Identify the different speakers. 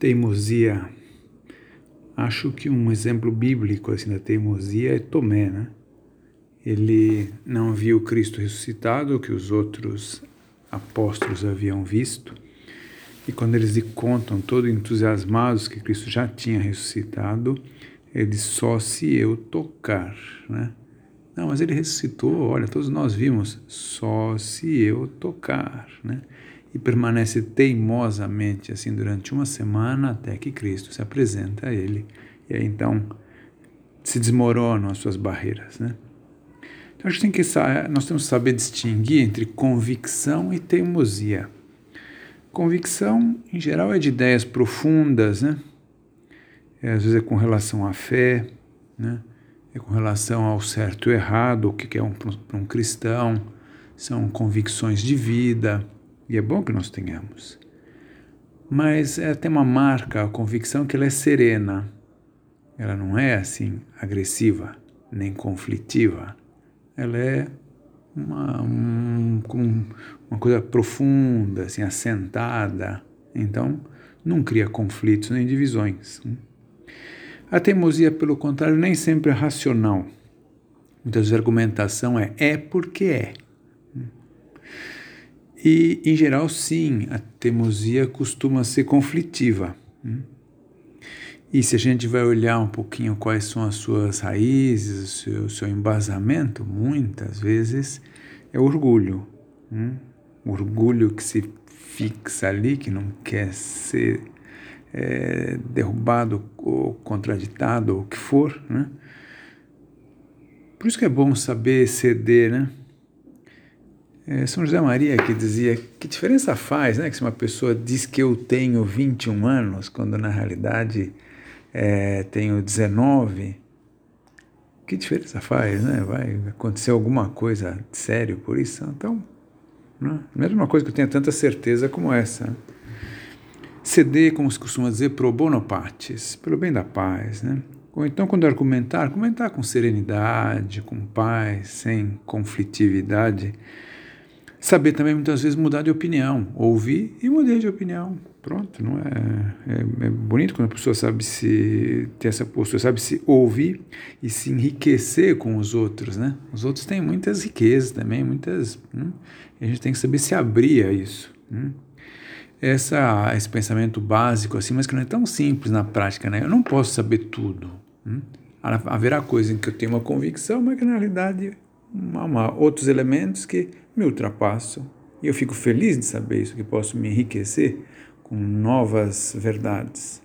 Speaker 1: teimosia. Acho que um exemplo bíblico assim da teimosia é Tomé, né? Ele não viu Cristo ressuscitado, que os outros apóstolos haviam visto. E quando eles lhe contam, todo entusiasmados que Cristo já tinha ressuscitado, ele só se eu tocar, né? Não, mas ele ressuscitou, olha, todos nós vimos, só se eu tocar, né? E permanece teimosamente assim durante uma semana até que Cristo se apresenta a ele. E aí então se desmoronam as suas barreiras, né? Então a gente tem que nós temos que saber distinguir entre convicção e teimosia. Convicção, em geral, é de ideias profundas, né? É, às vezes é com relação à fé, né? é com relação ao certo e errado, o que é um, para um cristão, são convicções de vida, e é bom que nós tenhamos. Mas é, tem uma marca, a convicção, que ela é serena, ela não é assim agressiva, nem conflitiva, ela é uma, um, uma coisa profunda, assim, assentada, então não cria conflitos nem divisões. A teimosia, pelo contrário, nem sempre é racional. Muitas vezes a argumentação é é porque é. E, em geral, sim, a teimosia costuma ser conflitiva. E se a gente vai olhar um pouquinho quais são as suas raízes, o seu, seu embasamento, muitas vezes é orgulho. Orgulho que se fixa ali, que não quer ser é, derrubado ou contraditado ou o que for, né? Por isso que é bom saber ceder, né? É, São José Maria que dizia que diferença faz, né? Que se uma pessoa diz que eu tenho 21 anos, quando na realidade é, tenho 19, que diferença faz, né? Vai acontecer alguma coisa sério por isso? Então, né? mesma coisa que eu tenha tanta certeza como essa. Ceder, como se costuma dizer, pro bono partes, pelo bem da paz, né? Ou então, quando argumentar, argumentar com serenidade, com paz, sem conflitividade. Saber também, muitas vezes, mudar de opinião. Ouvir e mudei de opinião. Pronto, não é, é, é, bonito quando a pessoa sabe se ter essa postura, sabe se ouvir e se enriquecer com os outros, né? Os outros têm muitas riquezas também, muitas. Hum, a gente tem que saber se abrir a isso. Hum essa, esse pensamento básico, assim, mas que não é tão simples na prática, né? Eu não posso saber tudo. Hum? Haverá coisas em que eu tenho uma convicção, mas que na realidade há outros elementos que me ultrapassam. E eu fico feliz de saber isso, que posso me enriquecer com novas verdades.